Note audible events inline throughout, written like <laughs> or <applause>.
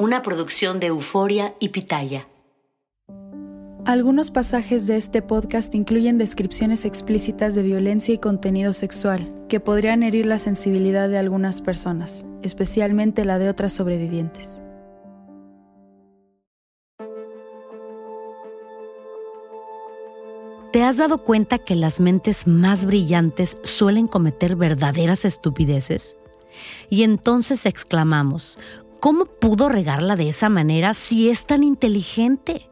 Una producción de Euforia y Pitaya. Algunos pasajes de este podcast incluyen descripciones explícitas de violencia y contenido sexual que podrían herir la sensibilidad de algunas personas, especialmente la de otras sobrevivientes. ¿Te has dado cuenta que las mentes más brillantes suelen cometer verdaderas estupideces? Y entonces exclamamos, ¿cómo pudo regarla de esa manera si es tan inteligente?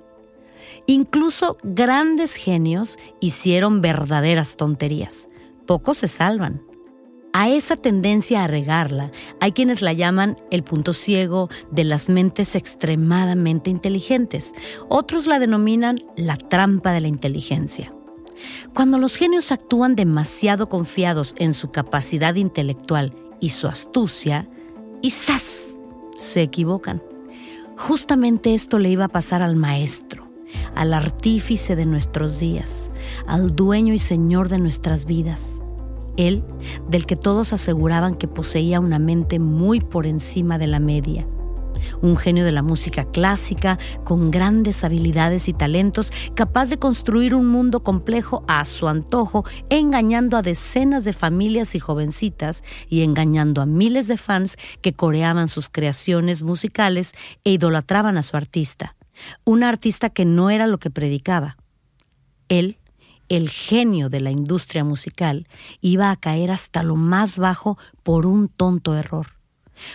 Incluso grandes genios hicieron verdaderas tonterías. Pocos se salvan. A esa tendencia a regarla hay quienes la llaman el punto ciego de las mentes extremadamente inteligentes. Otros la denominan la trampa de la inteligencia. Cuando los genios actúan demasiado confiados en su capacidad intelectual y su astucia, y. se equivocan. Justamente esto le iba a pasar al maestro, al artífice de nuestros días, al dueño y señor de nuestras vidas. Él, del que todos aseguraban que poseía una mente muy por encima de la media. Un genio de la música clásica, con grandes habilidades y talentos, capaz de construir un mundo complejo a su antojo, engañando a decenas de familias y jovencitas y engañando a miles de fans que coreaban sus creaciones musicales e idolatraban a su artista. Un artista que no era lo que predicaba. Él el genio de la industria musical iba a caer hasta lo más bajo por un tonto error,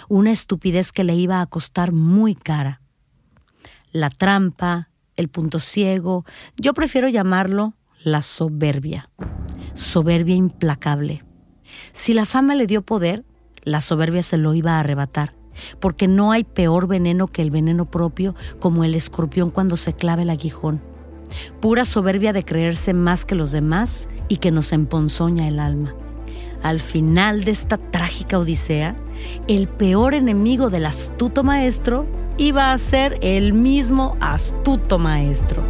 una estupidez que le iba a costar muy cara. La trampa, el punto ciego, yo prefiero llamarlo la soberbia, soberbia implacable. Si la fama le dio poder, la soberbia se lo iba a arrebatar, porque no hay peor veneno que el veneno propio como el escorpión cuando se clava el aguijón pura soberbia de creerse más que los demás y que nos emponzoña el alma. Al final de esta trágica odisea, el peor enemigo del astuto maestro iba a ser el mismo astuto maestro.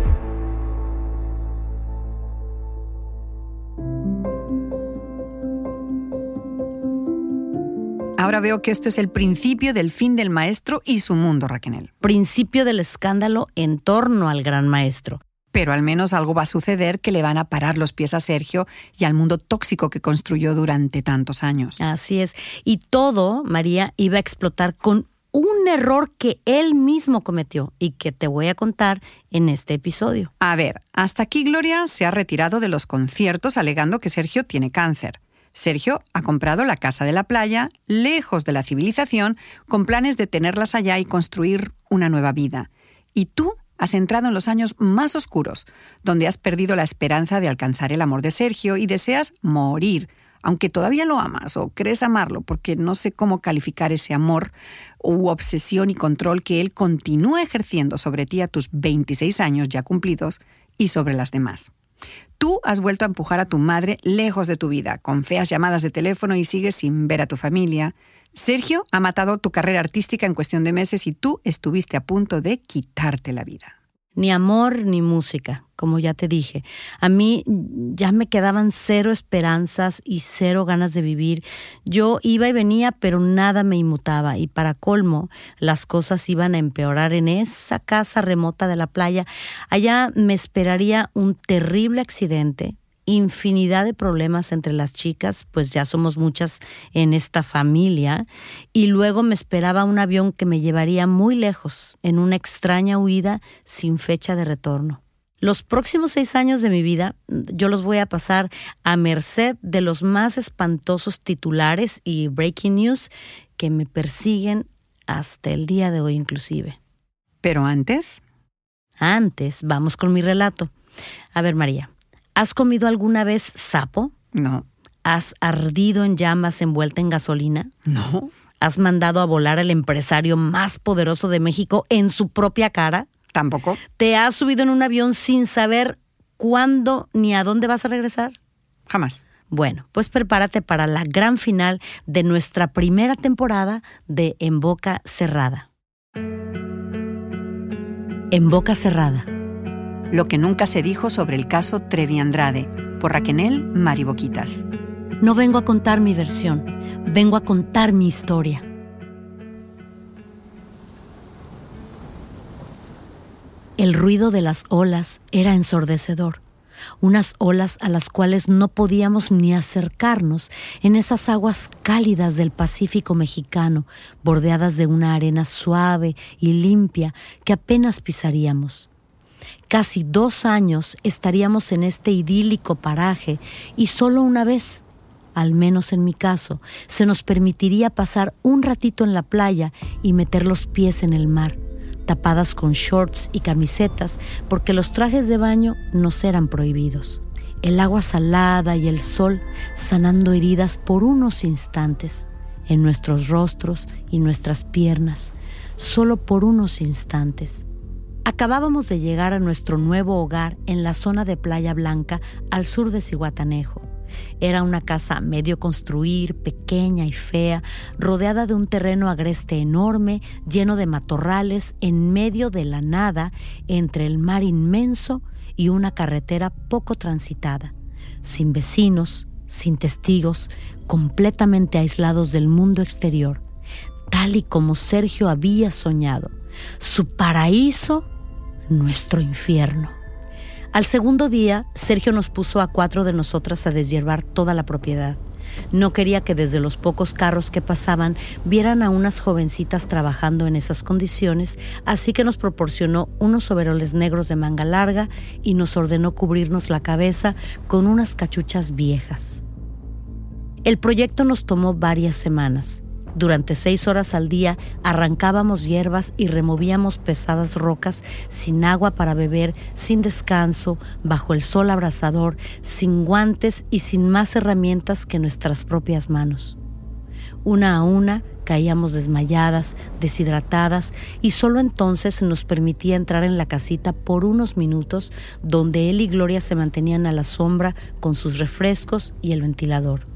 Ahora veo que esto es el principio del fin del maestro y su mundo, Raquel. Principio del escándalo en torno al gran maestro pero al menos algo va a suceder que le van a parar los pies a Sergio y al mundo tóxico que construyó durante tantos años. Así es. Y todo, María, iba a explotar con un error que él mismo cometió y que te voy a contar en este episodio. A ver, hasta aquí Gloria se ha retirado de los conciertos alegando que Sergio tiene cáncer. Sergio ha comprado la casa de la playa, lejos de la civilización, con planes de tenerlas allá y construir una nueva vida. Y tú has entrado en los años más oscuros, donde has perdido la esperanza de alcanzar el amor de Sergio y deseas morir, aunque todavía lo amas o crees amarlo, porque no sé cómo calificar ese amor u obsesión y control que él continúa ejerciendo sobre ti a tus 26 años ya cumplidos y sobre las demás. Tú has vuelto a empujar a tu madre lejos de tu vida, con feas llamadas de teléfono y sigues sin ver a tu familia, Sergio ha matado tu carrera artística en cuestión de meses y tú estuviste a punto de quitarte la vida. Ni amor ni música, como ya te dije. A mí ya me quedaban cero esperanzas y cero ganas de vivir. Yo iba y venía, pero nada me inmutaba. Y para colmo, las cosas iban a empeorar en esa casa remota de la playa. Allá me esperaría un terrible accidente, infinidad de problemas entre las chicas, pues ya somos muchas en esta familia, y luego me esperaba un avión que me llevaría muy lejos, en una extraña huida sin fecha de retorno. Los próximos seis años de mi vida yo los voy a pasar a merced de los más espantosos titulares y breaking news que me persiguen hasta el día de hoy inclusive. Pero antes... Antes, vamos con mi relato. A ver, María, ¿Has comido alguna vez sapo? No. ¿Has ardido en llamas envuelta en gasolina? No. ¿Has mandado a volar al empresario más poderoso de México en su propia cara? Tampoco. ¿Te has subido en un avión sin saber cuándo ni a dónde vas a regresar? Jamás. Bueno, pues prepárate para la gran final de nuestra primera temporada de En Boca Cerrada. En Boca Cerrada. Lo que nunca se dijo sobre el caso Trevi Andrade, por Raquenel Mariboquitas. No vengo a contar mi versión, vengo a contar mi historia. El ruido de las olas era ensordecedor, unas olas a las cuales no podíamos ni acercarnos en esas aguas cálidas del Pacífico mexicano, bordeadas de una arena suave y limpia que apenas pisaríamos. Casi dos años estaríamos en este idílico paraje y solo una vez, al menos en mi caso, se nos permitiría pasar un ratito en la playa y meter los pies en el mar, tapadas con shorts y camisetas, porque los trajes de baño nos eran prohibidos. El agua salada y el sol sanando heridas por unos instantes en nuestros rostros y nuestras piernas, solo por unos instantes. Acabábamos de llegar a nuestro nuevo hogar en la zona de Playa Blanca al sur de Cihuatanejo. Era una casa medio construir, pequeña y fea, rodeada de un terreno agreste enorme, lleno de matorrales, en medio de la nada, entre el mar inmenso y una carretera poco transitada, sin vecinos, sin testigos, completamente aislados del mundo exterior, tal y como Sergio había soñado. Su paraíso nuestro infierno. Al segundo día, Sergio nos puso a cuatro de nosotras a deshiervar toda la propiedad. No quería que desde los pocos carros que pasaban vieran a unas jovencitas trabajando en esas condiciones, así que nos proporcionó unos overoles negros de manga larga y nos ordenó cubrirnos la cabeza con unas cachuchas viejas. El proyecto nos tomó varias semanas. Durante seis horas al día arrancábamos hierbas y removíamos pesadas rocas sin agua para beber, sin descanso, bajo el sol abrasador, sin guantes y sin más herramientas que nuestras propias manos. Una a una caíamos desmayadas, deshidratadas y solo entonces nos permitía entrar en la casita por unos minutos donde él y Gloria se mantenían a la sombra con sus refrescos y el ventilador.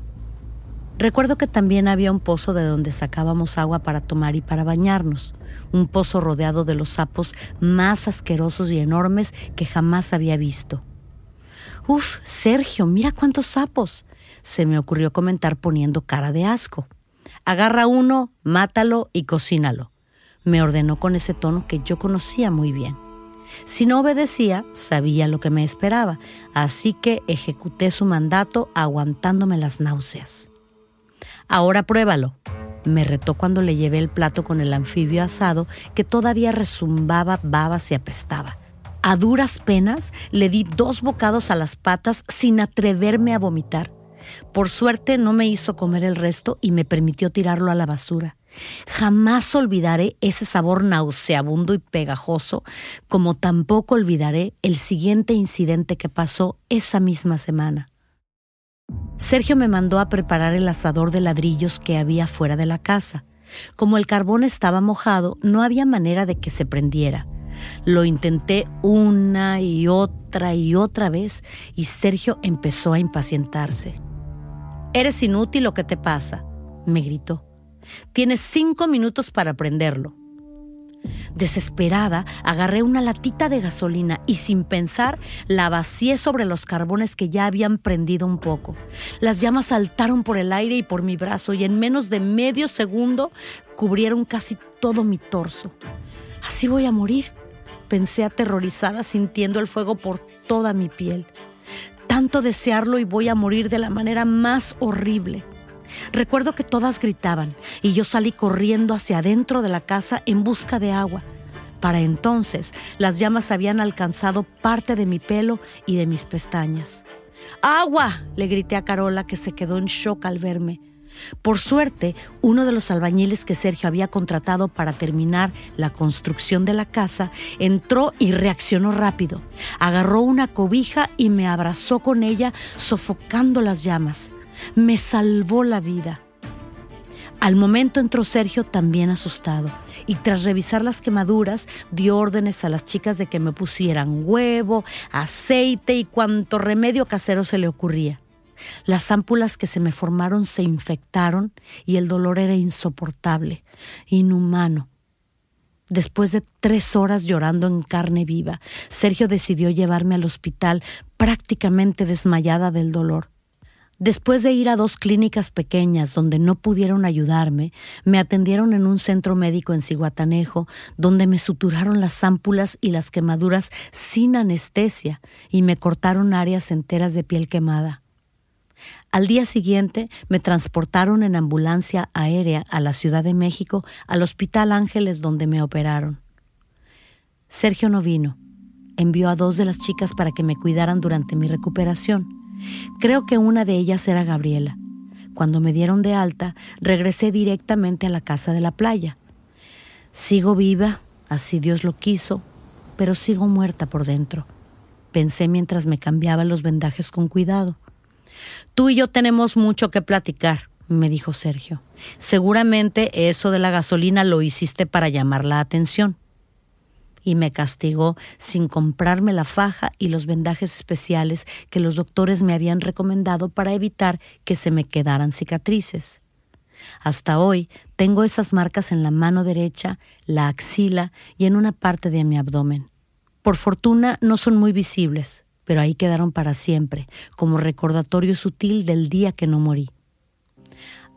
Recuerdo que también había un pozo de donde sacábamos agua para tomar y para bañarnos, un pozo rodeado de los sapos más asquerosos y enormes que jamás había visto. Uf, Sergio, mira cuántos sapos, se me ocurrió comentar poniendo cara de asco. Agarra uno, mátalo y cocínalo, me ordenó con ese tono que yo conocía muy bien. Si no obedecía, sabía lo que me esperaba, así que ejecuté su mandato aguantándome las náuseas. Ahora pruébalo. Me retó cuando le llevé el plato con el anfibio asado que todavía rezumbaba babas y apestaba. A duras penas le di dos bocados a las patas sin atreverme a vomitar. Por suerte no me hizo comer el resto y me permitió tirarlo a la basura. Jamás olvidaré ese sabor nauseabundo y pegajoso, como tampoco olvidaré el siguiente incidente que pasó esa misma semana. Sergio me mandó a preparar el asador de ladrillos que había fuera de la casa. Como el carbón estaba mojado, no había manera de que se prendiera. Lo intenté una y otra y otra vez y Sergio empezó a impacientarse. Eres inútil lo que te pasa, me gritó. Tienes cinco minutos para prenderlo. Desesperada, agarré una latita de gasolina y sin pensar la vacié sobre los carbones que ya habían prendido un poco. Las llamas saltaron por el aire y por mi brazo y en menos de medio segundo cubrieron casi todo mi torso. Así voy a morir, pensé aterrorizada sintiendo el fuego por toda mi piel. Tanto desearlo y voy a morir de la manera más horrible. Recuerdo que todas gritaban y yo salí corriendo hacia adentro de la casa en busca de agua. Para entonces las llamas habían alcanzado parte de mi pelo y de mis pestañas. ¡Agua! le grité a Carola que se quedó en shock al verme. Por suerte, uno de los albañiles que Sergio había contratado para terminar la construcción de la casa entró y reaccionó rápido. Agarró una cobija y me abrazó con ella, sofocando las llamas. Me salvó la vida. Al momento entró Sergio también asustado y tras revisar las quemaduras dio órdenes a las chicas de que me pusieran huevo, aceite y cuanto remedio casero se le ocurría. Las ámpulas que se me formaron se infectaron y el dolor era insoportable, inhumano. Después de tres horas llorando en carne viva, Sergio decidió llevarme al hospital prácticamente desmayada del dolor. Después de ir a dos clínicas pequeñas donde no pudieron ayudarme, me atendieron en un centro médico en Ciguatanejo, donde me suturaron las ámpulas y las quemaduras sin anestesia y me cortaron áreas enteras de piel quemada. Al día siguiente me transportaron en ambulancia aérea a la Ciudad de México, al Hospital Ángeles donde me operaron. Sergio no vino. Envió a dos de las chicas para que me cuidaran durante mi recuperación. Creo que una de ellas era Gabriela. Cuando me dieron de alta, regresé directamente a la casa de la playa. Sigo viva, así Dios lo quiso, pero sigo muerta por dentro. Pensé mientras me cambiaba los vendajes con cuidado. Tú y yo tenemos mucho que platicar, me dijo Sergio. Seguramente eso de la gasolina lo hiciste para llamar la atención. Y me castigó sin comprarme la faja y los vendajes especiales que los doctores me habían recomendado para evitar que se me quedaran cicatrices. Hasta hoy tengo esas marcas en la mano derecha, la axila y en una parte de mi abdomen. Por fortuna no son muy visibles, pero ahí quedaron para siempre, como recordatorio sutil del día que no morí.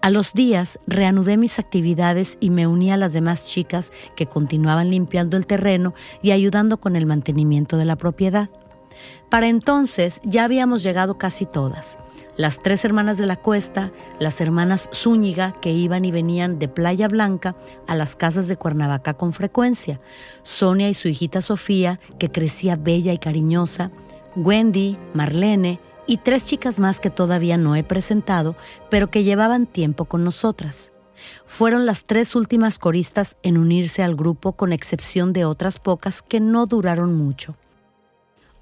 A los días reanudé mis actividades y me uní a las demás chicas que continuaban limpiando el terreno y ayudando con el mantenimiento de la propiedad. Para entonces ya habíamos llegado casi todas. Las tres hermanas de la cuesta, las hermanas Zúñiga, que iban y venían de Playa Blanca a las casas de Cuernavaca con frecuencia, Sonia y su hijita Sofía, que crecía bella y cariñosa, Wendy, Marlene y tres chicas más que todavía no he presentado, pero que llevaban tiempo con nosotras. Fueron las tres últimas coristas en unirse al grupo con excepción de otras pocas que no duraron mucho.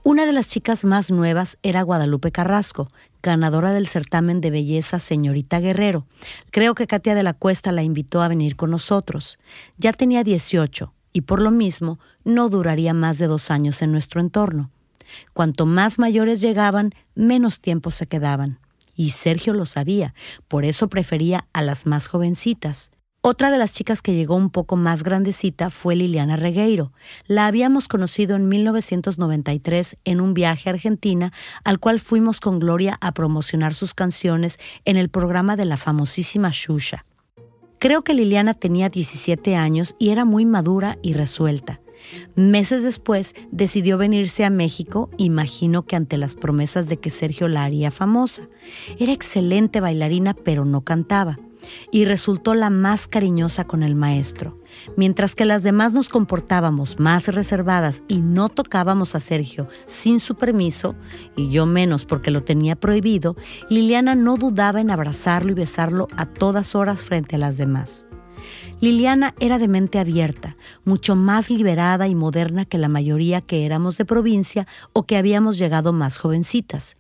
Una de las chicas más nuevas era Guadalupe Carrasco, ganadora del certamen de belleza Señorita Guerrero. Creo que Katia de la Cuesta la invitó a venir con nosotros. Ya tenía 18 y por lo mismo no duraría más de dos años en nuestro entorno. Cuanto más mayores llegaban, menos tiempo se quedaban. Y Sergio lo sabía, por eso prefería a las más jovencitas. Otra de las chicas que llegó un poco más grandecita fue Liliana Regueiro. La habíamos conocido en 1993 en un viaje a Argentina, al cual fuimos con Gloria a promocionar sus canciones en el programa de la famosísima Shusha. Creo que Liliana tenía 17 años y era muy madura y resuelta. Meses después decidió venirse a México, imagino que ante las promesas de que Sergio la haría famosa. Era excelente bailarina, pero no cantaba y resultó la más cariñosa con el maestro. Mientras que las demás nos comportábamos más reservadas y no tocábamos a Sergio sin su permiso, y yo menos porque lo tenía prohibido, Liliana no dudaba en abrazarlo y besarlo a todas horas frente a las demás. Liliana era de mente abierta, mucho más liberada y moderna que la mayoría que éramos de provincia o que habíamos llegado más jovencitas.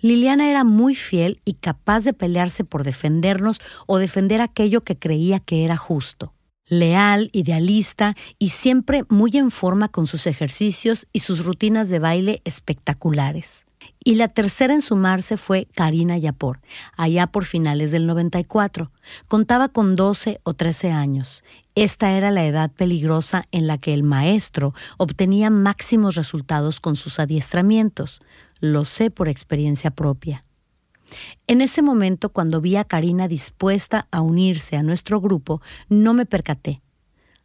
Liliana era muy fiel y capaz de pelearse por defendernos o defender aquello que creía que era justo. Leal, idealista y siempre muy en forma con sus ejercicios y sus rutinas de baile espectaculares. Y la tercera en sumarse fue Karina Yapor, allá por finales del 94. Contaba con 12 o 13 años. Esta era la edad peligrosa en la que el maestro obtenía máximos resultados con sus adiestramientos. Lo sé por experiencia propia. En ese momento, cuando vi a Karina dispuesta a unirse a nuestro grupo, no me percaté.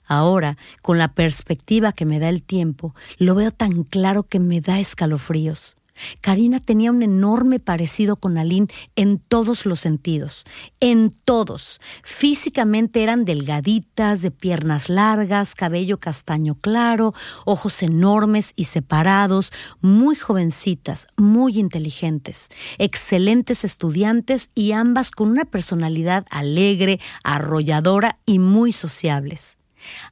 Ahora, con la perspectiva que me da el tiempo, lo veo tan claro que me da escalofríos. Karina tenía un enorme parecido con Aline en todos los sentidos, en todos. Físicamente eran delgaditas, de piernas largas, cabello castaño claro, ojos enormes y separados, muy jovencitas, muy inteligentes, excelentes estudiantes y ambas con una personalidad alegre, arrolladora y muy sociables.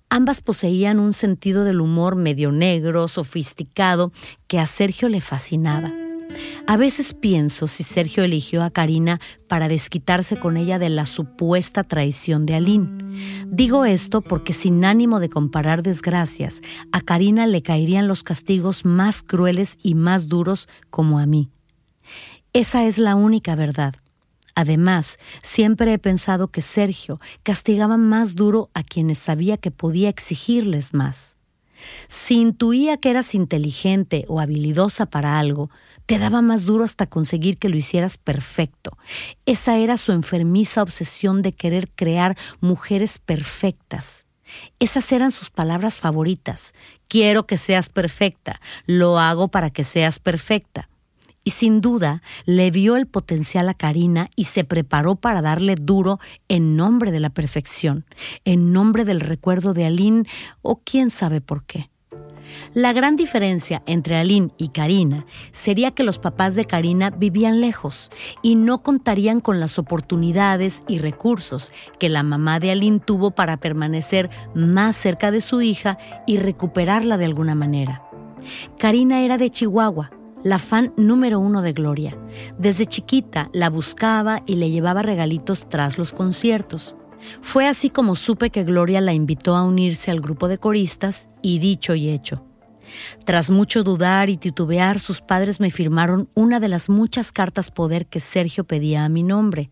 Ambas poseían un sentido del humor medio negro, sofisticado, que a Sergio le fascinaba. A veces pienso si Sergio eligió a Karina para desquitarse con ella de la supuesta traición de Aline. Digo esto porque sin ánimo de comparar desgracias, a Karina le caerían los castigos más crueles y más duros como a mí. Esa es la única verdad. Además, siempre he pensado que Sergio castigaba más duro a quienes sabía que podía exigirles más. Si intuía que eras inteligente o habilidosa para algo, te daba más duro hasta conseguir que lo hicieras perfecto. Esa era su enfermiza obsesión de querer crear mujeres perfectas. Esas eran sus palabras favoritas. Quiero que seas perfecta, lo hago para que seas perfecta y sin duda le vio el potencial a Karina y se preparó para darle duro en nombre de la perfección, en nombre del recuerdo de Aline o quién sabe por qué. La gran diferencia entre Aline y Karina sería que los papás de Karina vivían lejos y no contarían con las oportunidades y recursos que la mamá de Aline tuvo para permanecer más cerca de su hija y recuperarla de alguna manera. Karina era de Chihuahua, la fan número uno de Gloria. Desde chiquita la buscaba y le llevaba regalitos tras los conciertos. Fue así como supe que Gloria la invitó a unirse al grupo de coristas y dicho y hecho. Tras mucho dudar y titubear, sus padres me firmaron una de las muchas cartas poder que Sergio pedía a mi nombre.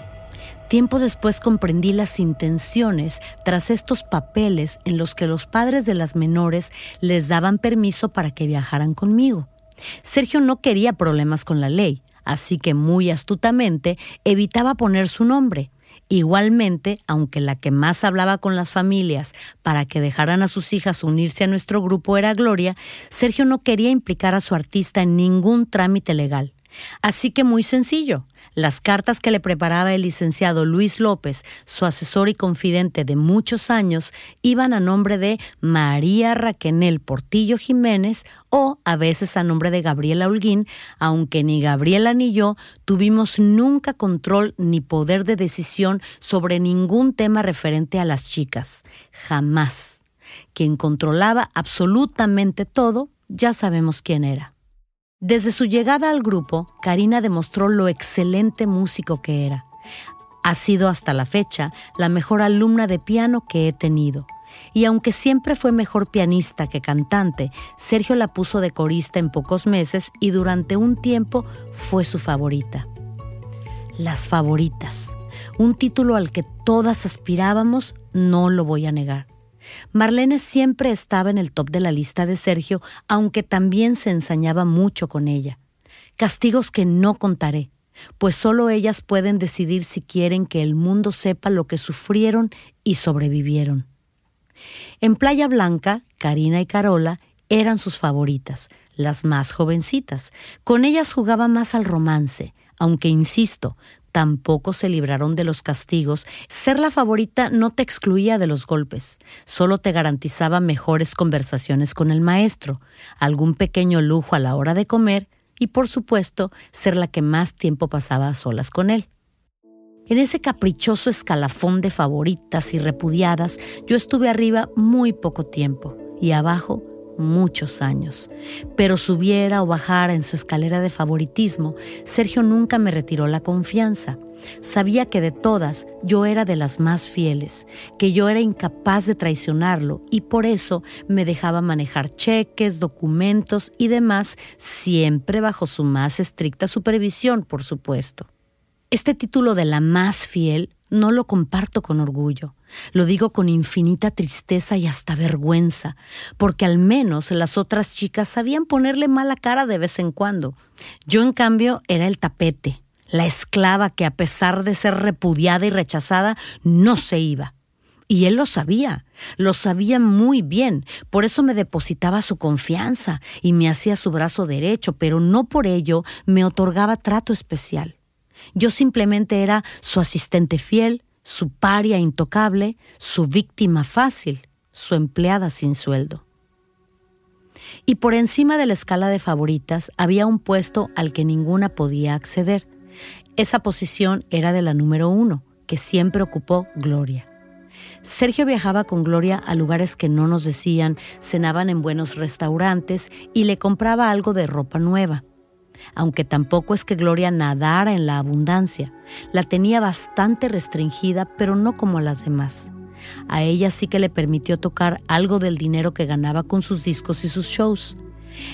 Tiempo después comprendí las intenciones tras estos papeles en los que los padres de las menores les daban permiso para que viajaran conmigo. Sergio no quería problemas con la ley, así que muy astutamente evitaba poner su nombre. Igualmente, aunque la que más hablaba con las familias para que dejaran a sus hijas unirse a nuestro grupo era Gloria, Sergio no quería implicar a su artista en ningún trámite legal. Así que muy sencillo, las cartas que le preparaba el licenciado Luis López, su asesor y confidente de muchos años, iban a nombre de María Raquenel Portillo Jiménez o a veces a nombre de Gabriela Holguín, aunque ni Gabriela ni yo tuvimos nunca control ni poder de decisión sobre ningún tema referente a las chicas. Jamás. Quien controlaba absolutamente todo, ya sabemos quién era. Desde su llegada al grupo, Karina demostró lo excelente músico que era. Ha sido hasta la fecha la mejor alumna de piano que he tenido. Y aunque siempre fue mejor pianista que cantante, Sergio la puso de corista en pocos meses y durante un tiempo fue su favorita. Las favoritas, un título al que todas aspirábamos, no lo voy a negar. Marlene siempre estaba en el top de la lista de Sergio, aunque también se ensañaba mucho con ella. Castigos que no contaré, pues solo ellas pueden decidir si quieren que el mundo sepa lo que sufrieron y sobrevivieron. En Playa Blanca, Karina y Carola eran sus favoritas, las más jovencitas. Con ellas jugaba más al romance, aunque, insisto, tampoco se libraron de los castigos. Ser la favorita no te excluía de los golpes, solo te garantizaba mejores conversaciones con el maestro, algún pequeño lujo a la hora de comer y, por supuesto, ser la que más tiempo pasaba a solas con él. En ese caprichoso escalafón de favoritas y repudiadas, yo estuve arriba muy poco tiempo y abajo muchos años. Pero subiera o bajara en su escalera de favoritismo, Sergio nunca me retiró la confianza. Sabía que de todas yo era de las más fieles, que yo era incapaz de traicionarlo y por eso me dejaba manejar cheques, documentos y demás, siempre bajo su más estricta supervisión, por supuesto. Este título de la más fiel no lo comparto con orgullo, lo digo con infinita tristeza y hasta vergüenza, porque al menos las otras chicas sabían ponerle mala cara de vez en cuando. Yo, en cambio, era el tapete, la esclava que a pesar de ser repudiada y rechazada, no se iba. Y él lo sabía, lo sabía muy bien, por eso me depositaba su confianza y me hacía su brazo derecho, pero no por ello me otorgaba trato especial. Yo simplemente era su asistente fiel, su paria intocable, su víctima fácil, su empleada sin sueldo. Y por encima de la escala de favoritas había un puesto al que ninguna podía acceder. Esa posición era de la número uno, que siempre ocupó Gloria. Sergio viajaba con Gloria a lugares que no nos decían, cenaban en buenos restaurantes y le compraba algo de ropa nueva aunque tampoco es que Gloria nadara en la abundancia. La tenía bastante restringida, pero no como las demás. A ella sí que le permitió tocar algo del dinero que ganaba con sus discos y sus shows.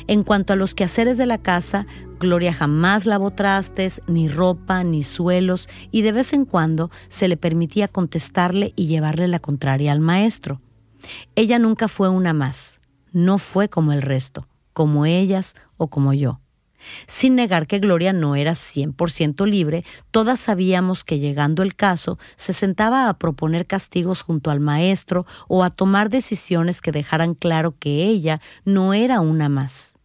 En cuanto a los quehaceres de la casa, Gloria jamás lavó trastes, ni ropa, ni suelos, y de vez en cuando se le permitía contestarle y llevarle la contraria al maestro. Ella nunca fue una más, no fue como el resto, como ellas o como yo. Sin negar que Gloria no era 100% libre, todas sabíamos que llegando el caso se sentaba a proponer castigos junto al maestro o a tomar decisiones que dejaran claro que ella no era una más.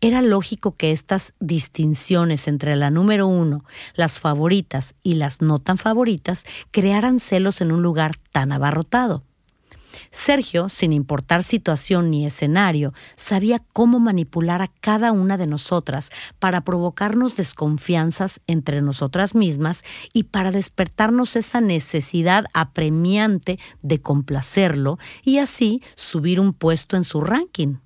Era lógico que estas distinciones entre la número uno, las favoritas y las no tan favoritas crearan celos en un lugar tan abarrotado. Sergio, sin importar situación ni escenario, sabía cómo manipular a cada una de nosotras para provocarnos desconfianzas entre nosotras mismas y para despertarnos esa necesidad apremiante de complacerlo y así subir un puesto en su ranking.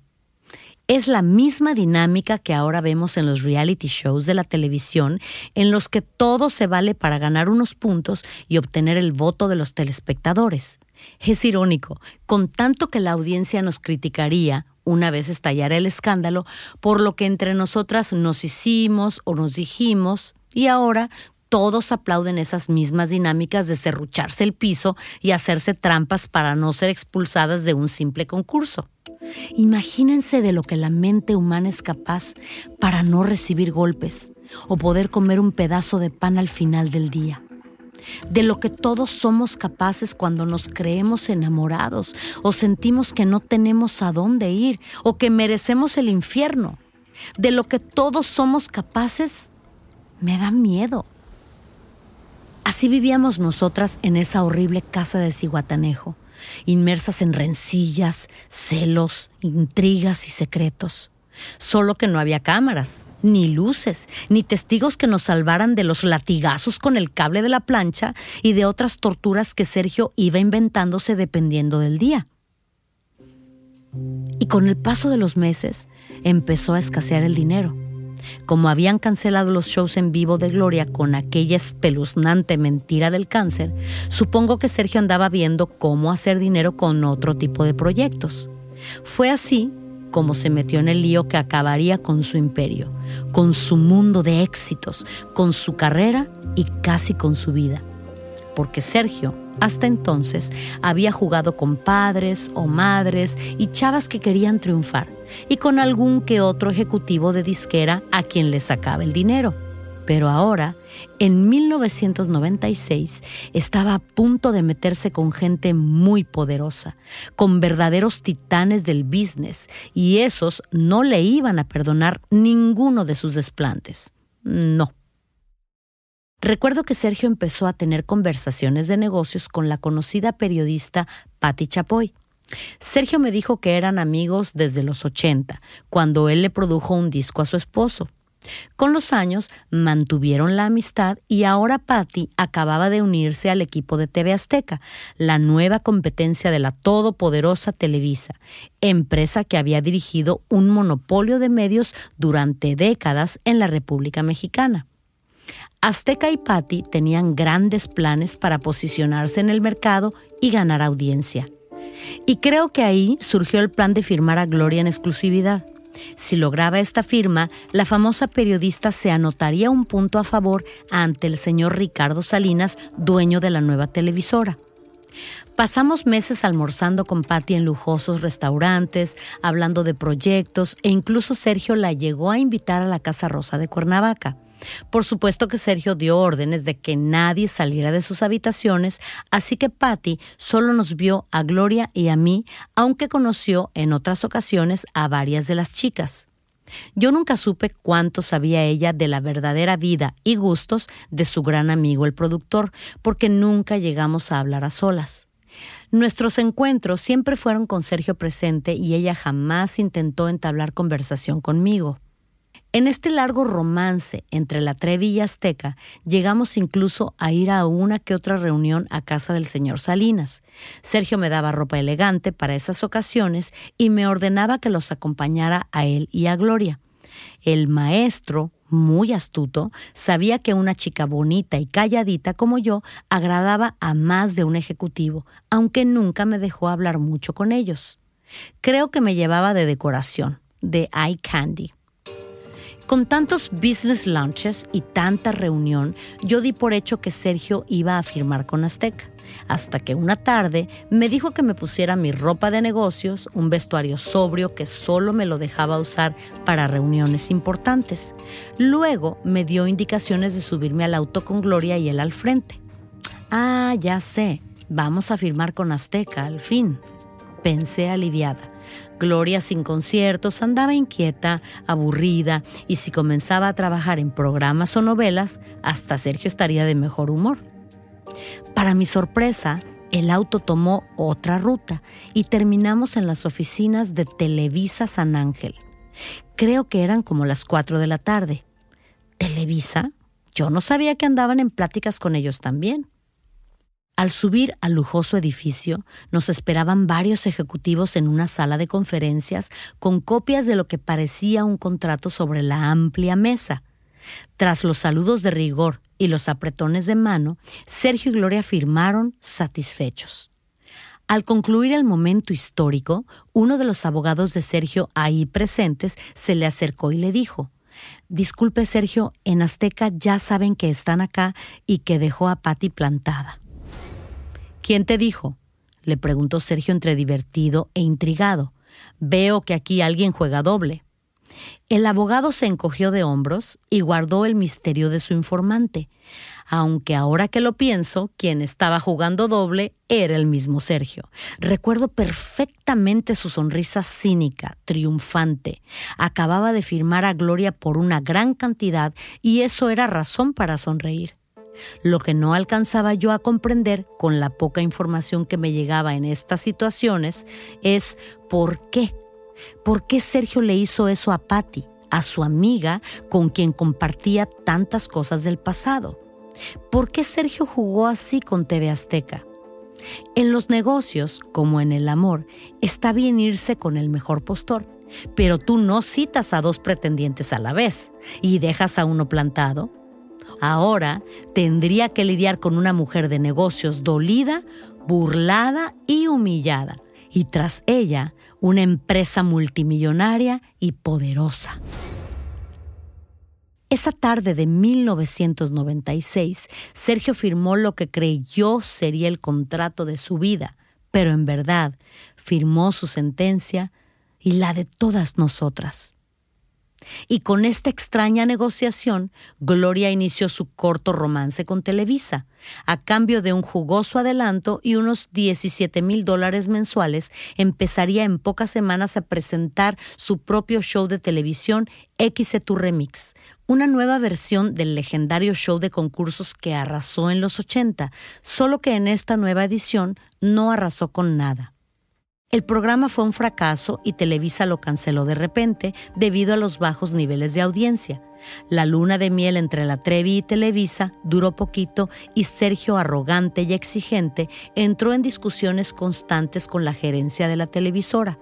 Es la misma dinámica que ahora vemos en los reality shows de la televisión, en los que todo se vale para ganar unos puntos y obtener el voto de los telespectadores. Es irónico, con tanto que la audiencia nos criticaría una vez estallara el escándalo por lo que entre nosotras nos hicimos o nos dijimos, y ahora todos aplauden esas mismas dinámicas de serrucharse el piso y hacerse trampas para no ser expulsadas de un simple concurso. Imagínense de lo que la mente humana es capaz para no recibir golpes o poder comer un pedazo de pan al final del día de lo que todos somos capaces cuando nos creemos enamorados o sentimos que no tenemos a dónde ir o que merecemos el infierno, de lo que todos somos capaces, me da miedo. Así vivíamos nosotras en esa horrible casa de Ciguatanejo, inmersas en rencillas, celos, intrigas y secretos. Solo que no había cámaras, ni luces, ni testigos que nos salvaran de los latigazos con el cable de la plancha y de otras torturas que Sergio iba inventándose dependiendo del día. Y con el paso de los meses empezó a escasear el dinero. Como habían cancelado los shows en vivo de Gloria con aquella espeluznante mentira del cáncer, supongo que Sergio andaba viendo cómo hacer dinero con otro tipo de proyectos. Fue así como se metió en el lío que acabaría con su imperio, con su mundo de éxitos, con su carrera y casi con su vida. Porque Sergio, hasta entonces, había jugado con padres o madres y chavas que querían triunfar, y con algún que otro ejecutivo de disquera a quien le sacaba el dinero. Pero ahora, en 1996, estaba a punto de meterse con gente muy poderosa, con verdaderos titanes del business, y esos no le iban a perdonar ninguno de sus desplantes. No. Recuerdo que Sergio empezó a tener conversaciones de negocios con la conocida periodista Patti Chapoy. Sergio me dijo que eran amigos desde los 80, cuando él le produjo un disco a su esposo. Con los años mantuvieron la amistad y ahora Patty acababa de unirse al equipo de TV Azteca, la nueva competencia de la todopoderosa Televisa, empresa que había dirigido un monopolio de medios durante décadas en la República Mexicana. Azteca y Patty tenían grandes planes para posicionarse en el mercado y ganar audiencia. Y creo que ahí surgió el plan de firmar a Gloria en exclusividad. Si lograba esta firma, la famosa periodista se anotaría un punto a favor ante el señor Ricardo Salinas, dueño de la nueva televisora. Pasamos meses almorzando con Patty en lujosos restaurantes, hablando de proyectos e incluso Sergio la llegó a invitar a la Casa Rosa de Cuernavaca. Por supuesto que Sergio dio órdenes de que nadie saliera de sus habitaciones, así que Patty solo nos vio a Gloria y a mí, aunque conoció en otras ocasiones a varias de las chicas. Yo nunca supe cuánto sabía ella de la verdadera vida y gustos de su gran amigo el productor, porque nunca llegamos a hablar a solas. Nuestros encuentros siempre fueron con Sergio presente y ella jamás intentó entablar conversación conmigo. En este largo romance entre la Trevi y Azteca, llegamos incluso a ir a una que otra reunión a casa del señor Salinas. Sergio me daba ropa elegante para esas ocasiones y me ordenaba que los acompañara a él y a Gloria. El maestro, muy astuto, sabía que una chica bonita y calladita como yo agradaba a más de un ejecutivo, aunque nunca me dejó hablar mucho con ellos. Creo que me llevaba de decoración, de eye candy. Con tantos business lunches y tanta reunión, yo di por hecho que Sergio iba a firmar con Azteca, hasta que una tarde me dijo que me pusiera mi ropa de negocios, un vestuario sobrio que solo me lo dejaba usar para reuniones importantes. Luego me dio indicaciones de subirme al auto con Gloria y él al frente. Ah, ya sé, vamos a firmar con Azteca al fin, pensé aliviada. Gloria sin conciertos andaba inquieta, aburrida, y si comenzaba a trabajar en programas o novelas, hasta Sergio estaría de mejor humor. Para mi sorpresa, el auto tomó otra ruta y terminamos en las oficinas de Televisa San Ángel. Creo que eran como las cuatro de la tarde. ¿Televisa? Yo no sabía que andaban en pláticas con ellos también. Al subir al lujoso edificio, nos esperaban varios ejecutivos en una sala de conferencias con copias de lo que parecía un contrato sobre la amplia mesa. Tras los saludos de rigor y los apretones de mano, Sergio y Gloria firmaron satisfechos. Al concluir el momento histórico, uno de los abogados de Sergio ahí presentes se le acercó y le dijo, Disculpe Sergio, en Azteca ya saben que están acá y que dejó a Patti plantada. ¿Quién te dijo? le preguntó Sergio entre divertido e intrigado. Veo que aquí alguien juega doble. El abogado se encogió de hombros y guardó el misterio de su informante, aunque ahora que lo pienso, quien estaba jugando doble era el mismo Sergio. Recuerdo perfectamente su sonrisa cínica, triunfante. Acababa de firmar a Gloria por una gran cantidad y eso era razón para sonreír. Lo que no alcanzaba yo a comprender con la poca información que me llegaba en estas situaciones es por qué. ¿Por qué Sergio le hizo eso a Patty, a su amiga con quien compartía tantas cosas del pasado? ¿Por qué Sergio jugó así con TV Azteca? En los negocios, como en el amor, está bien irse con el mejor postor, pero tú no citas a dos pretendientes a la vez y dejas a uno plantado Ahora tendría que lidiar con una mujer de negocios dolida, burlada y humillada, y tras ella una empresa multimillonaria y poderosa. Esa tarde de 1996, Sergio firmó lo que creyó sería el contrato de su vida, pero en verdad firmó su sentencia y la de todas nosotras. Y con esta extraña negociación, Gloria inició su corto romance con Televisa, a cambio de un jugoso adelanto y unos 17 mil dólares mensuales, empezaría en pocas semanas a presentar su propio show de televisión X Tu Remix, una nueva versión del legendario show de concursos que arrasó en los 80, solo que en esta nueva edición no arrasó con nada. El programa fue un fracaso y Televisa lo canceló de repente debido a los bajos niveles de audiencia. La luna de miel entre la Trevi y Televisa duró poquito y Sergio, arrogante y exigente, entró en discusiones constantes con la gerencia de la televisora.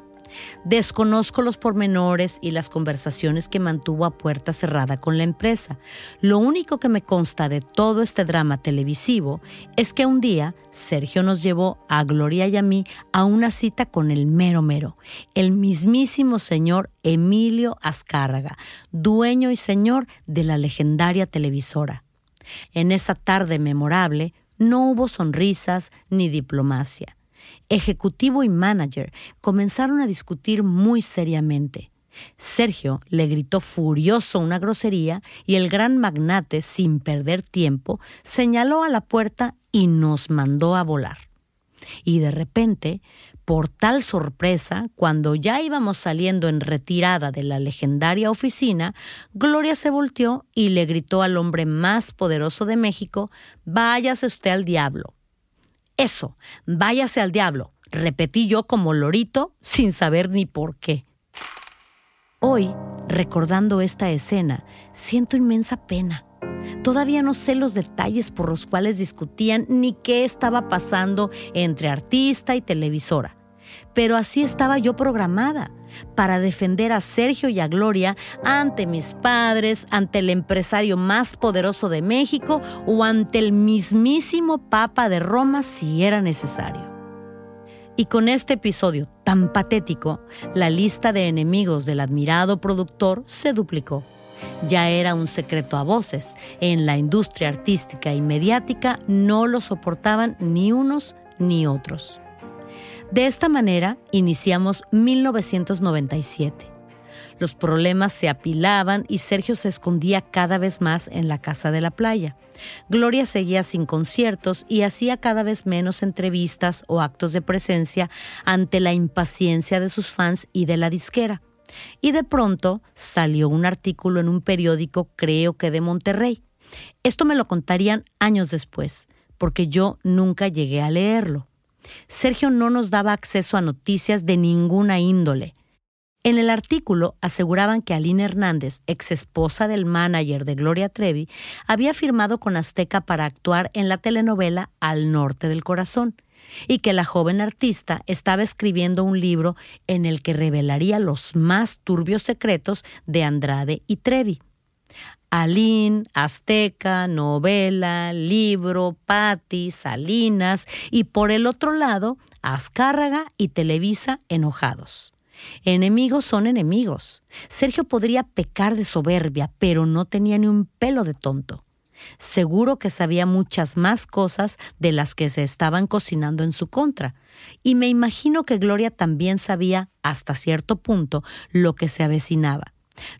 Desconozco los pormenores y las conversaciones que mantuvo a puerta cerrada con la empresa. Lo único que me consta de todo este drama televisivo es que un día Sergio nos llevó a Gloria y a mí a una cita con el mero mero, el mismísimo señor Emilio Azcárraga, dueño y señor de la legendaria televisora. En esa tarde memorable no hubo sonrisas ni diplomacia ejecutivo y manager comenzaron a discutir muy seriamente. Sergio le gritó furioso una grosería y el gran magnate, sin perder tiempo, señaló a la puerta y nos mandó a volar. Y de repente, por tal sorpresa, cuando ya íbamos saliendo en retirada de la legendaria oficina, Gloria se volteó y le gritó al hombre más poderoso de México, Váyase usted al diablo. Eso, váyase al diablo, repetí yo como lorito sin saber ni por qué. Hoy, recordando esta escena, siento inmensa pena. Todavía no sé los detalles por los cuales discutían ni qué estaba pasando entre artista y televisora. Pero así estaba yo programada, para defender a Sergio y a Gloria ante mis padres, ante el empresario más poderoso de México o ante el mismísimo Papa de Roma si era necesario. Y con este episodio tan patético, la lista de enemigos del admirado productor se duplicó. Ya era un secreto a voces. En la industria artística y mediática no lo soportaban ni unos ni otros. De esta manera iniciamos 1997. Los problemas se apilaban y Sergio se escondía cada vez más en la casa de la playa. Gloria seguía sin conciertos y hacía cada vez menos entrevistas o actos de presencia ante la impaciencia de sus fans y de la disquera. Y de pronto salió un artículo en un periódico, creo que de Monterrey. Esto me lo contarían años después, porque yo nunca llegué a leerlo. Sergio no nos daba acceso a noticias de ninguna índole. En el artículo aseguraban que Aline Hernández, ex esposa del manager de Gloria Trevi, había firmado con Azteca para actuar en la telenovela Al Norte del Corazón y que la joven artista estaba escribiendo un libro en el que revelaría los más turbios secretos de Andrade y Trevi. Alín, Azteca, novela, libro, Patti, Salinas y por el otro lado, Azcárraga y Televisa enojados. Enemigos son enemigos. Sergio podría pecar de soberbia, pero no tenía ni un pelo de tonto. Seguro que sabía muchas más cosas de las que se estaban cocinando en su contra. Y me imagino que Gloria también sabía, hasta cierto punto, lo que se avecinaba.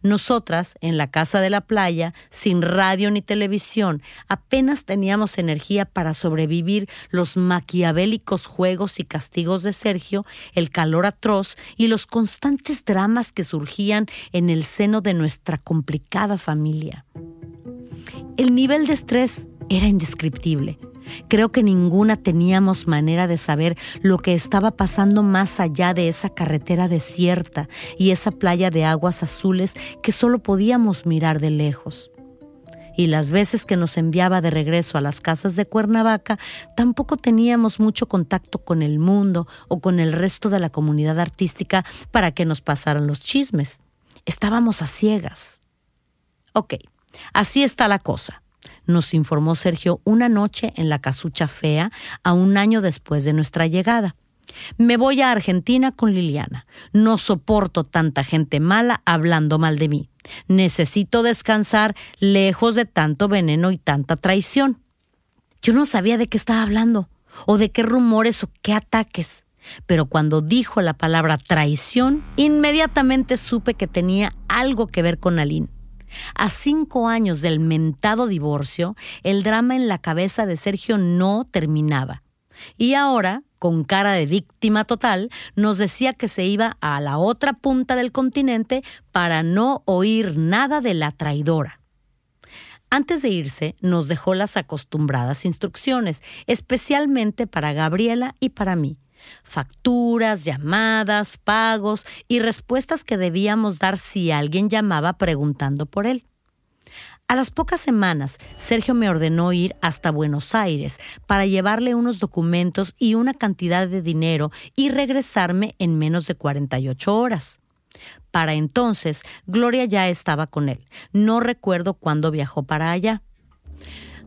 Nosotras, en la casa de la playa, sin radio ni televisión, apenas teníamos energía para sobrevivir los maquiavélicos juegos y castigos de Sergio, el calor atroz y los constantes dramas que surgían en el seno de nuestra complicada familia. El nivel de estrés era indescriptible. Creo que ninguna teníamos manera de saber lo que estaba pasando más allá de esa carretera desierta y esa playa de aguas azules que solo podíamos mirar de lejos. Y las veces que nos enviaba de regreso a las casas de Cuernavaca, tampoco teníamos mucho contacto con el mundo o con el resto de la comunidad artística para que nos pasaran los chismes. Estábamos a ciegas. Ok, así está la cosa nos informó Sergio una noche en la casucha fea, a un año después de nuestra llegada. Me voy a Argentina con Liliana. No soporto tanta gente mala hablando mal de mí. Necesito descansar lejos de tanto veneno y tanta traición. Yo no sabía de qué estaba hablando, o de qué rumores o qué ataques. Pero cuando dijo la palabra traición, inmediatamente supe que tenía algo que ver con Aline. A cinco años del mentado divorcio, el drama en la cabeza de Sergio no terminaba. Y ahora, con cara de víctima total, nos decía que se iba a la otra punta del continente para no oír nada de la traidora. Antes de irse, nos dejó las acostumbradas instrucciones, especialmente para Gabriela y para mí facturas, llamadas, pagos y respuestas que debíamos dar si alguien llamaba preguntando por él. A las pocas semanas, Sergio me ordenó ir hasta Buenos Aires para llevarle unos documentos y una cantidad de dinero y regresarme en menos de 48 horas. Para entonces, Gloria ya estaba con él. No recuerdo cuándo viajó para allá.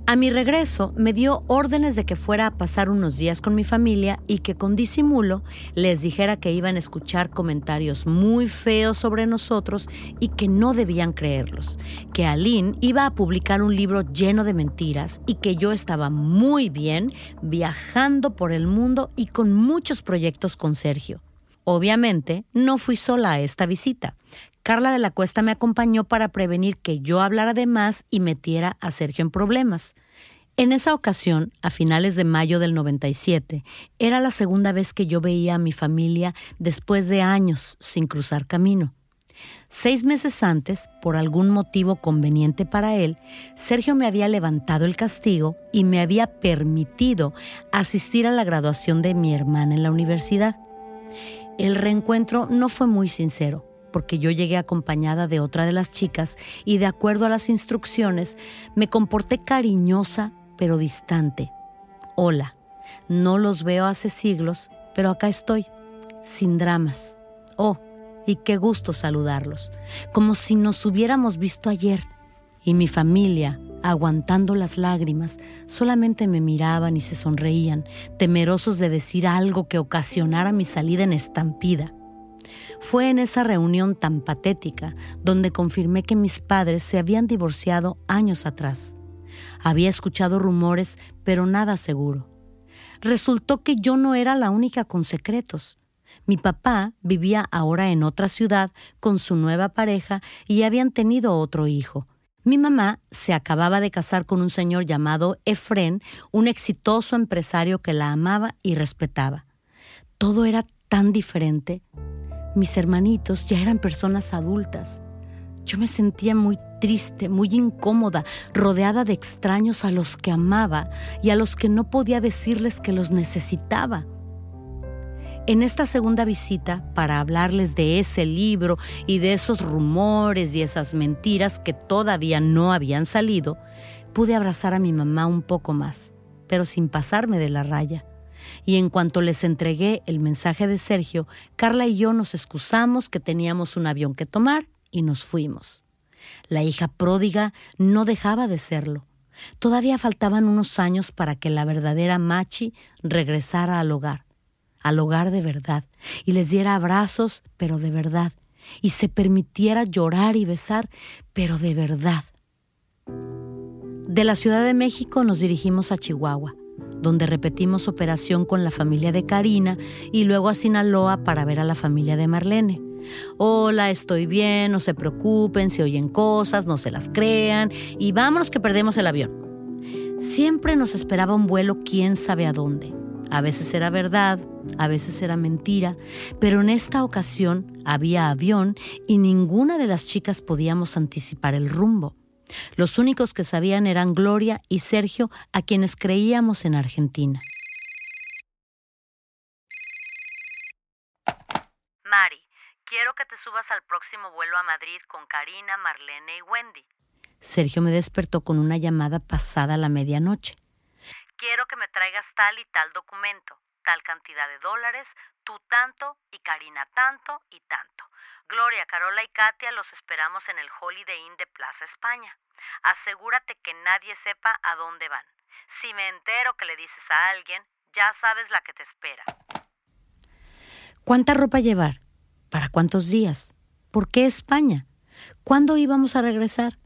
A mi regreso me dio órdenes de que fuera a pasar unos días con mi familia y que con disimulo les dijera que iban a escuchar comentarios muy feos sobre nosotros y que no debían creerlos, que Aline iba a publicar un libro lleno de mentiras y que yo estaba muy bien viajando por el mundo y con muchos proyectos con Sergio. Obviamente, no fui sola a esta visita. Carla de la Cuesta me acompañó para prevenir que yo hablara de más y metiera a Sergio en problemas. En esa ocasión, a finales de mayo del 97, era la segunda vez que yo veía a mi familia después de años sin cruzar camino. Seis meses antes, por algún motivo conveniente para él, Sergio me había levantado el castigo y me había permitido asistir a la graduación de mi hermana en la universidad. El reencuentro no fue muy sincero porque yo llegué acompañada de otra de las chicas y de acuerdo a las instrucciones me comporté cariñosa pero distante. Hola, no los veo hace siglos, pero acá estoy, sin dramas. Oh, y qué gusto saludarlos, como si nos hubiéramos visto ayer. Y mi familia, aguantando las lágrimas, solamente me miraban y se sonreían, temerosos de decir algo que ocasionara mi salida en estampida. Fue en esa reunión tan patética donde confirmé que mis padres se habían divorciado años atrás. Había escuchado rumores, pero nada seguro. Resultó que yo no era la única con secretos. Mi papá vivía ahora en otra ciudad con su nueva pareja y habían tenido otro hijo. Mi mamá se acababa de casar con un señor llamado Efren, un exitoso empresario que la amaba y respetaba. Todo era tan diferente. Mis hermanitos ya eran personas adultas. Yo me sentía muy triste, muy incómoda, rodeada de extraños a los que amaba y a los que no podía decirles que los necesitaba. En esta segunda visita, para hablarles de ese libro y de esos rumores y esas mentiras que todavía no habían salido, pude abrazar a mi mamá un poco más, pero sin pasarme de la raya y en cuanto les entregué el mensaje de Sergio, Carla y yo nos excusamos que teníamos un avión que tomar y nos fuimos. La hija pródiga no dejaba de serlo. Todavía faltaban unos años para que la verdadera Machi regresara al hogar, al hogar de verdad, y les diera abrazos, pero de verdad, y se permitiera llorar y besar, pero de verdad. De la Ciudad de México nos dirigimos a Chihuahua donde repetimos operación con la familia de Karina y luego a Sinaloa para ver a la familia de Marlene. Hola, estoy bien, no se preocupen, si oyen cosas, no se las crean y vámonos que perdemos el avión. Siempre nos esperaba un vuelo quién sabe a dónde. A veces era verdad, a veces era mentira, pero en esta ocasión había avión y ninguna de las chicas podíamos anticipar el rumbo. Los únicos que sabían eran Gloria y Sergio, a quienes creíamos en Argentina. Mari, quiero que te subas al próximo vuelo a Madrid con Karina, Marlene y Wendy. Sergio me despertó con una llamada pasada a la medianoche. Quiero que me traigas tal y tal documento, tal cantidad de dólares, tú tanto y Karina tanto y tanto. Gloria, Carola y Katia los esperamos en el Holiday Inn de Plaza España. Asegúrate que nadie sepa a dónde van. Si me entero que le dices a alguien, ya sabes la que te espera. ¿Cuánta ropa llevar? ¿Para cuántos días? ¿Por qué España? ¿Cuándo íbamos a regresar?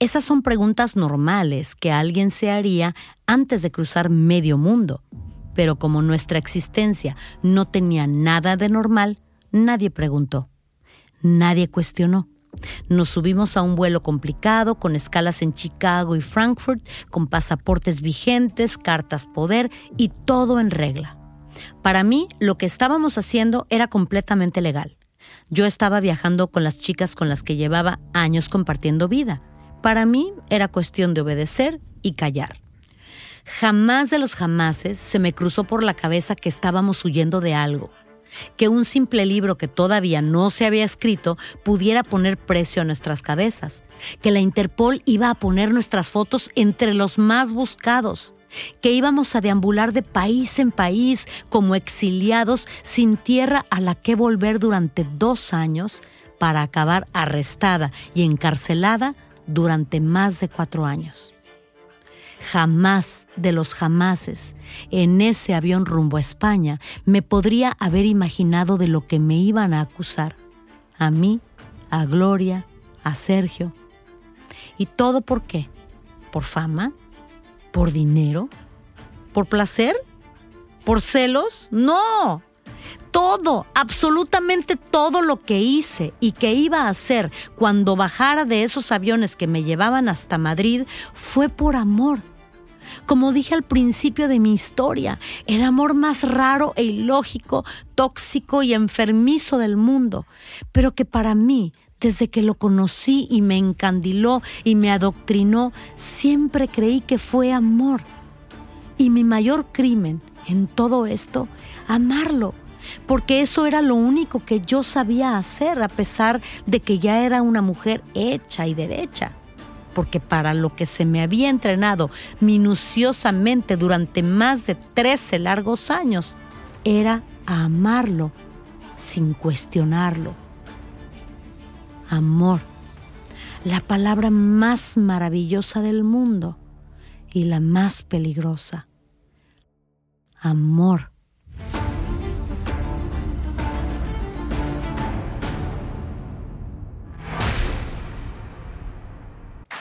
Esas son preguntas normales que alguien se haría antes de cruzar medio mundo. Pero como nuestra existencia no tenía nada de normal, nadie preguntó. Nadie cuestionó. Nos subimos a un vuelo complicado, con escalas en Chicago y Frankfurt, con pasaportes vigentes, cartas poder y todo en regla. Para mí, lo que estábamos haciendo era completamente legal. Yo estaba viajando con las chicas con las que llevaba años compartiendo vida. Para mí era cuestión de obedecer y callar. Jamás de los jamases se me cruzó por la cabeza que estábamos huyendo de algo. Que un simple libro que todavía no se había escrito pudiera poner precio a nuestras cabezas, que la Interpol iba a poner nuestras fotos entre los más buscados, que íbamos a deambular de país en país como exiliados sin tierra a la que volver durante dos años para acabar arrestada y encarcelada durante más de cuatro años. Jamás de los jamases, en ese avión rumbo a España, me podría haber imaginado de lo que me iban a acusar. A mí, a Gloria, a Sergio. ¿Y todo por qué? ¿Por fama? ¿Por dinero? ¿Por placer? ¿Por celos? No. Todo, absolutamente todo lo que hice y que iba a hacer cuando bajara de esos aviones que me llevaban hasta Madrid fue por amor como dije al principio de mi historia, el amor más raro e ilógico, tóxico y enfermizo del mundo, pero que para mí, desde que lo conocí y me encandiló y me adoctrinó, siempre creí que fue amor. Y mi mayor crimen en todo esto, amarlo, porque eso era lo único que yo sabía hacer a pesar de que ya era una mujer hecha y derecha porque para lo que se me había entrenado minuciosamente durante más de 13 largos años era amarlo sin cuestionarlo. Amor, la palabra más maravillosa del mundo y la más peligrosa. Amor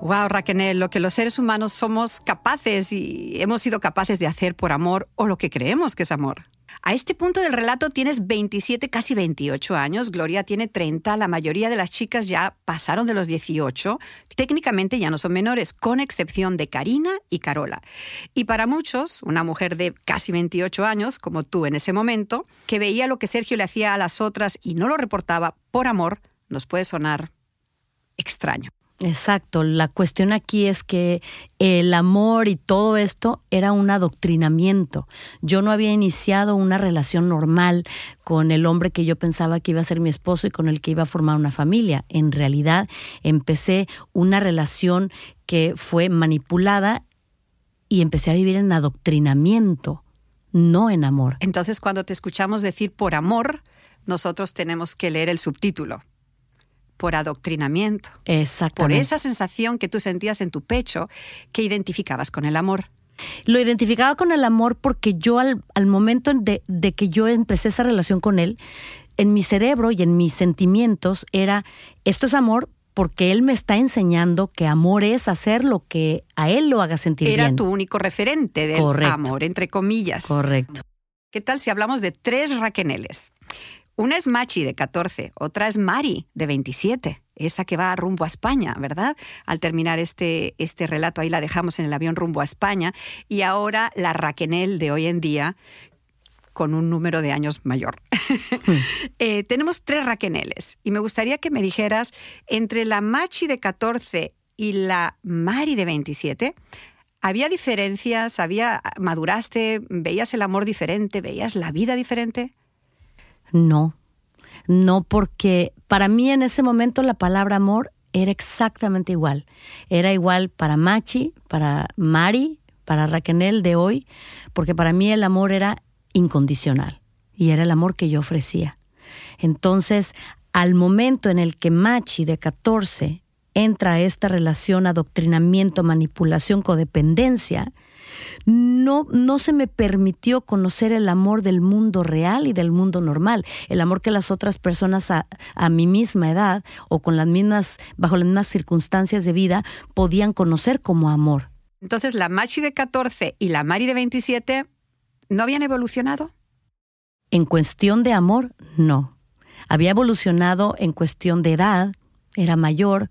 Wow, Raquel, lo que los seres humanos somos capaces y hemos sido capaces de hacer por amor o lo que creemos que es amor. A este punto del relato tienes 27, casi 28 años, Gloria tiene 30, la mayoría de las chicas ya pasaron de los 18, técnicamente ya no son menores, con excepción de Karina y Carola. Y para muchos, una mujer de casi 28 años, como tú en ese momento, que veía lo que Sergio le hacía a las otras y no lo reportaba por amor, nos puede sonar extraño. Exacto, la cuestión aquí es que el amor y todo esto era un adoctrinamiento. Yo no había iniciado una relación normal con el hombre que yo pensaba que iba a ser mi esposo y con el que iba a formar una familia. En realidad empecé una relación que fue manipulada y empecé a vivir en adoctrinamiento, no en amor. Entonces cuando te escuchamos decir por amor, nosotros tenemos que leer el subtítulo por adoctrinamiento. Por esa sensación que tú sentías en tu pecho que identificabas con el amor. Lo identificaba con el amor porque yo al, momento de, de que yo empecé esa relación con él, en mi cerebro y en mis sentimientos era, esto es amor porque él me está enseñando que amor es hacer lo que a él lo haga sentir Era bien. tu único referente del amor, entre comillas. Correcto. ¿Qué tal si hablamos de tres Raqueneles? Una es Machi de 14, otra es Mari de 27, esa que va rumbo a España, ¿verdad? Al terminar este, este relato, ahí la dejamos en el avión rumbo a España. Y ahora la Raquenel de hoy en día, con un número de años mayor. <laughs> Eh, tenemos tres Raqueneles y me gustaría que me dijeras, entre la Machi de 14 y la Mari de 27, ¿había diferencias? ¿Había, maduraste? ¿Veías el amor diferente? ¿Veías la vida diferente? No, no porque para mí en ese momento la palabra amor era exactamente igual. Era igual para Machi, para Mari, para Raquel de hoy, porque para mí el amor era incondicional y era el amor que yo ofrecía. Entonces, al momento en el que Machi de 14 entra a esta relación adoctrinamiento, manipulación, codependencia, no, no se me permitió conocer el amor del mundo real y del mundo normal, el amor que las otras personas a, a mi misma edad o con las mismas, bajo las mismas circunstancias de vida podían conocer como amor. Entonces, la Machi de 14 y la Mari de 27 no habían evolucionado. En cuestión de amor, no. Había evolucionado en cuestión de edad, era mayor,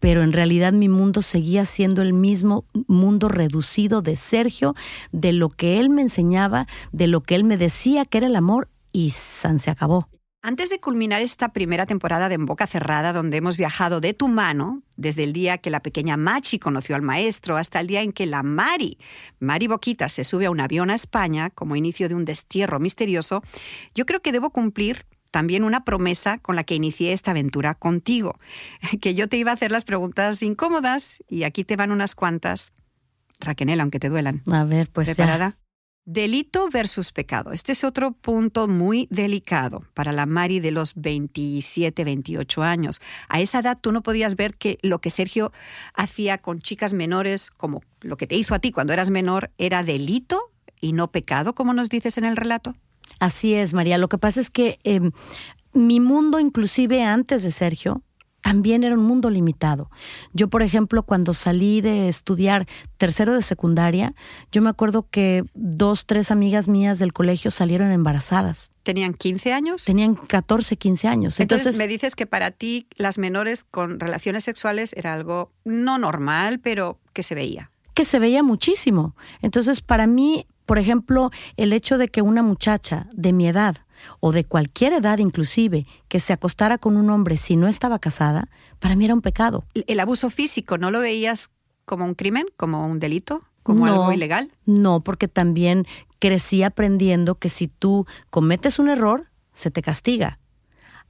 pero en realidad mi mundo seguía siendo el mismo mundo reducido de Sergio, de lo que él me enseñaba, de lo que él me decía que era el amor, y San se acabó. Antes de culminar esta primera temporada de En Boca Cerrada, donde hemos viajado de tu mano, desde el día que la pequeña Machi conoció al maestro hasta el día en que la Mari, Mari Boquita, se sube a un avión a España como inicio de un destierro misterioso, yo creo que debo cumplir también una promesa con la que inicié esta aventura contigo, <laughs> que yo te iba a hacer las preguntas incómodas y aquí te van unas cuantas. Raquel, aunque te duelan. A ver, pues ¿Preparada? Delito versus pecado. Este es otro punto muy delicado para la Mari de los 27, 28 años. A esa edad tú no podías ver que lo que Sergio hacía con chicas menores, como lo que te hizo a ti cuando eras menor, era delito y no pecado, como nos dices en el relato. Así es, María. Lo que pasa es que em, mi mundo, inclusive antes de Sergio, también era un mundo limitado. Yo, por ejemplo, cuando salí de estudiar tercero de secundaria, yo me acuerdo que dos, tres amigas mías del colegio salieron embarazadas. ¿Tenían 15 años? Tenían 14, 15 años. Entonces, me dices que para ti las menores con relaciones sexuales era algo no normal, pero que se veía. Que se veía muchísimo. Entonces, para mí, por ejemplo, el hecho de que una muchacha de mi edad o de cualquier edad inclusive, que se acostara con un hombre si no estaba casada, para mí era un pecado. ¿El abuso físico no lo veías como un crimen, como un delito, como algo ilegal? No, porque también crecí aprendiendo que si tú cometes un error, se te castiga.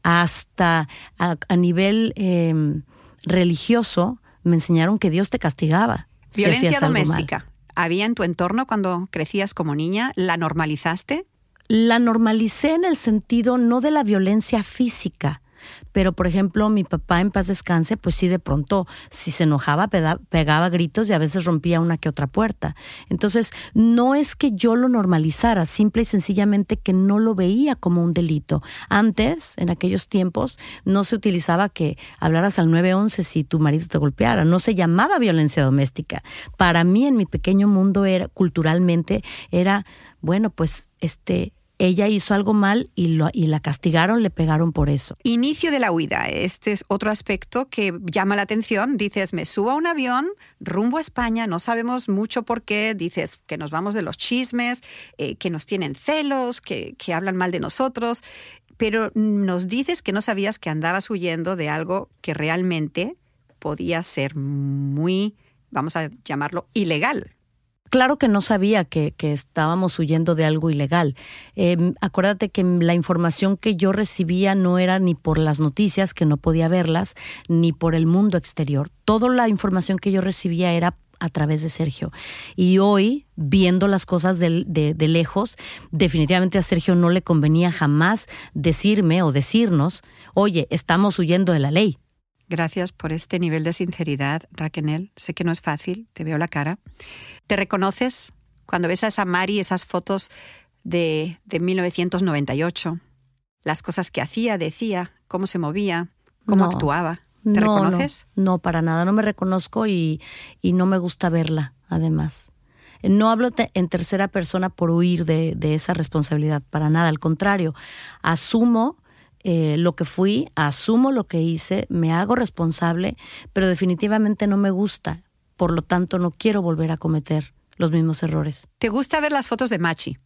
Hasta a, nivel em, religioso me enseñaron que Dios te castigaba. Violencia doméstica. ¿Había en tu entorno cuando crecías como niña? ¿La normalizaste? la normalicé en el sentido no de la violencia física, pero por ejemplo mi papá en paz descanse, pues sí de pronto si se enojaba pegaba gritos y a veces rompía una que otra puerta. Entonces no es que yo lo normalizara, simple y sencillamente que no lo veía como un delito. Antes, en aquellos tiempos, no se utilizaba que hablaras al 911 si tu marido te golpeara, no se llamaba violencia doméstica. Para mí en mi pequeño mundo era culturalmente era bueno, pues este ella hizo algo mal y, lo, y la castigaron, le pegaron por eso. Inicio de la huida. Este es otro aspecto que llama la atención. Dices, me subo a un avión rumbo a España, no sabemos mucho por qué. Dices que nos vamos de los chismes, eh, que nos tienen celos, que, que hablan mal de nosotros. Pero nos dices que no sabías que andabas huyendo de algo que realmente podía ser muy, vamos a llamarlo, ilegal claro que no sabía que, estábamos huyendo de algo ilegal. Em, acuérdate que la información que yo recibía no era ni por las noticias, que no podía verlas, ni por el mundo exterior. Toda la información que yo recibía era a través de Sergio. Y hoy, viendo las cosas de, de, lejos, definitivamente a Sergio no le convenía jamás decirme o decirnos, oye, estamos huyendo de la ley. Gracias por este nivel de sinceridad, Raquel. Sé que no es fácil, te veo la cara. ¿Te reconoces cuando ves a esa Mari, esas fotos de, de 1998? Las cosas que hacía, decía, cómo se movía, cómo actuaba. ¿Te reconoces? No, no, para nada. No me reconozco y, y no me gusta verla, además. No hablo en tercera persona por huir de, de, esa responsabilidad, para nada. Al contrario, asumo eh, lo que fui, asumo lo que hice, me hago responsable, pero definitivamente no me gusta. Por lo tanto, no quiero volver a cometer los mismos errores. ¿Te gusta ver las fotos de Machi,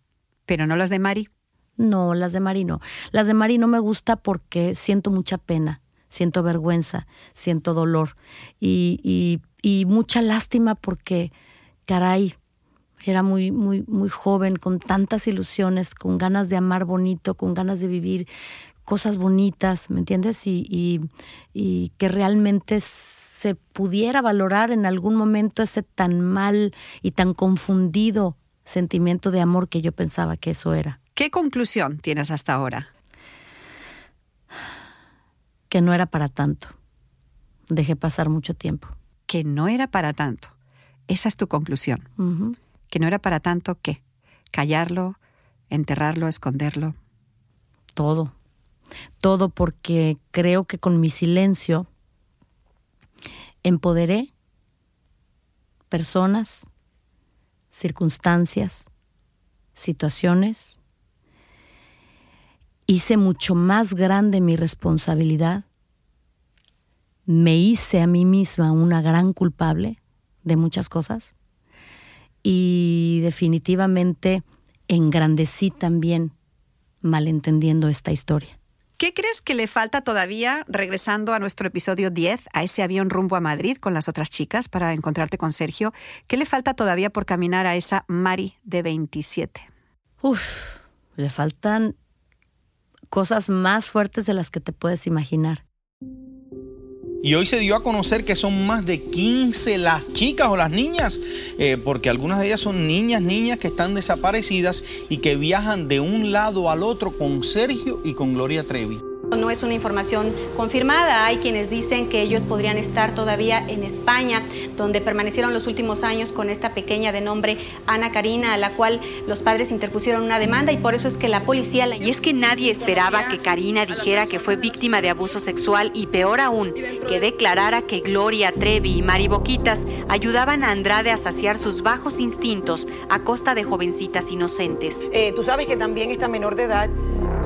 pero no las de Mari? No, las de Mari no. Las de Mari no me gusta porque siento mucha pena, siento vergüenza, siento dolor y, y, y mucha lástima porque, caray, era muy, muy, muy joven, con tantas ilusiones, con ganas de amar bonito, con ganas de vivir cosas bonitas, ¿me entiendes? Y, y, que realmente se pudiera valorar en algún momento ese tan mal y tan confundido sentimiento de amor que yo pensaba que eso era. ¿Qué conclusión tienes hasta ahora? Que no era para tanto. Dejé pasar mucho tiempo. Que no era para tanto. Esa es tu conclusión. Que no era para tanto, ¿qué? Callarlo, enterrarlo, esconderlo. Todo todo porque creo que con mi silencio empoderé personas, circunstancias, situaciones. Hice mucho más grande mi responsabilidad. Me hice a mí misma una gran culpable de muchas cosas. Y definitivamente engrandecí también malentendiendo esta historia. ¿Qué crees que le falta todavía, regresando a nuestro episodio 10, a ese avión rumbo a Madrid con las otras chicas para encontrarte con Sergio? ¿Qué le falta todavía por caminar a esa Mari de 27? Uf, le faltan cosas más fuertes de las que te puedes imaginar. Y hoy se dio a conocer que son más de 15 las chicas o las niñas, eh, porque algunas de ellas son niñas, niñas que están desaparecidas y que viajan de un lado al otro con Sergio y con Gloria Trevi. No es una información confirmada. Hay quienes dicen que ellos podrían estar todavía en España, donde permanecieron los últimos años con esta pequeña de nombre Ana Karina, a la cual los padres interpusieron una demanda y por eso es que la policía... Y es que nadie esperaba que Karina dijera que fue víctima de abuso sexual y peor aún, que declarara que Gloria Trevi y Mari Boquitas ayudaban a Andrade a saciar sus bajos instintos a costa de jovencitas inocentes. Eh, tú sabes que también esta menor de edad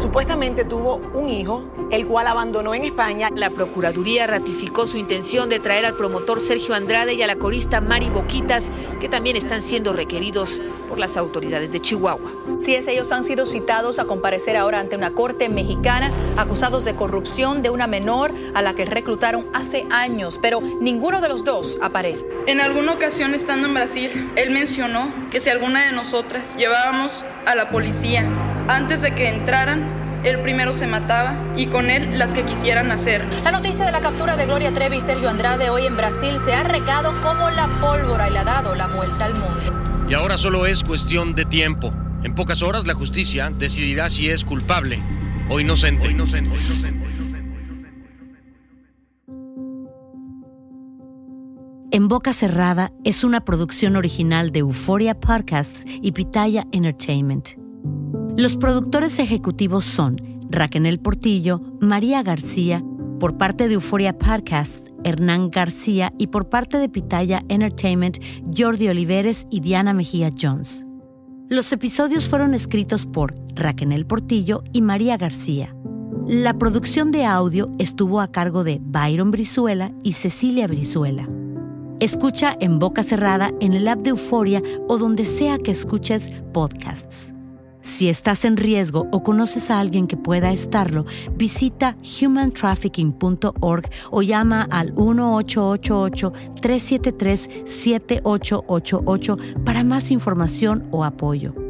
Supuestamente tuvo un hijo, el cual abandonó en España. La Procuraduría ratificó su intención de traer al promotor Sergio Andrade y a la corista Mari Boquitas, que también están siendo requeridos por las autoridades de Chihuahua. Sí, es, ellos han sido citados a comparecer ahora ante una corte mexicana, acusados de corrupción de una menor a la que reclutaron hace años, pero ninguno de los dos aparece. En alguna ocasión estando en Brasil, él mencionó que si alguna de nosotras llevábamos a la policía antes de que entraran, él primero se mataba y con él las que quisieran hacer. La noticia de la captura de Gloria Trevi y Sergio Andrade hoy en Brasil se ha regado como la pólvora y le ha dado la vuelta al mundo. Y ahora solo es cuestión de tiempo. En pocas horas la justicia decidirá si es culpable o inocente. O inocente. En Boca Cerrada es una producción original de Euphoria Podcasts y Pitaya Entertainment. Los productores ejecutivos son Raquel Portillo, María García, por parte de Euphoria Podcast, Hernán García y por parte de Pitaya Entertainment, Jordi Oliveres y Diana Mejía Jones. Los episodios fueron escritos por Raquel Portillo y María García. La producción de audio estuvo a cargo de Byron Brizuela y Cecilia Brizuela. Escucha en boca cerrada en el app de Euforia o donde sea que escuches podcasts. Si estás en riesgo o conoces a alguien que pueda estarlo, visita humantrafficking.org o llama al 1888-373-7888 para más información o apoyo.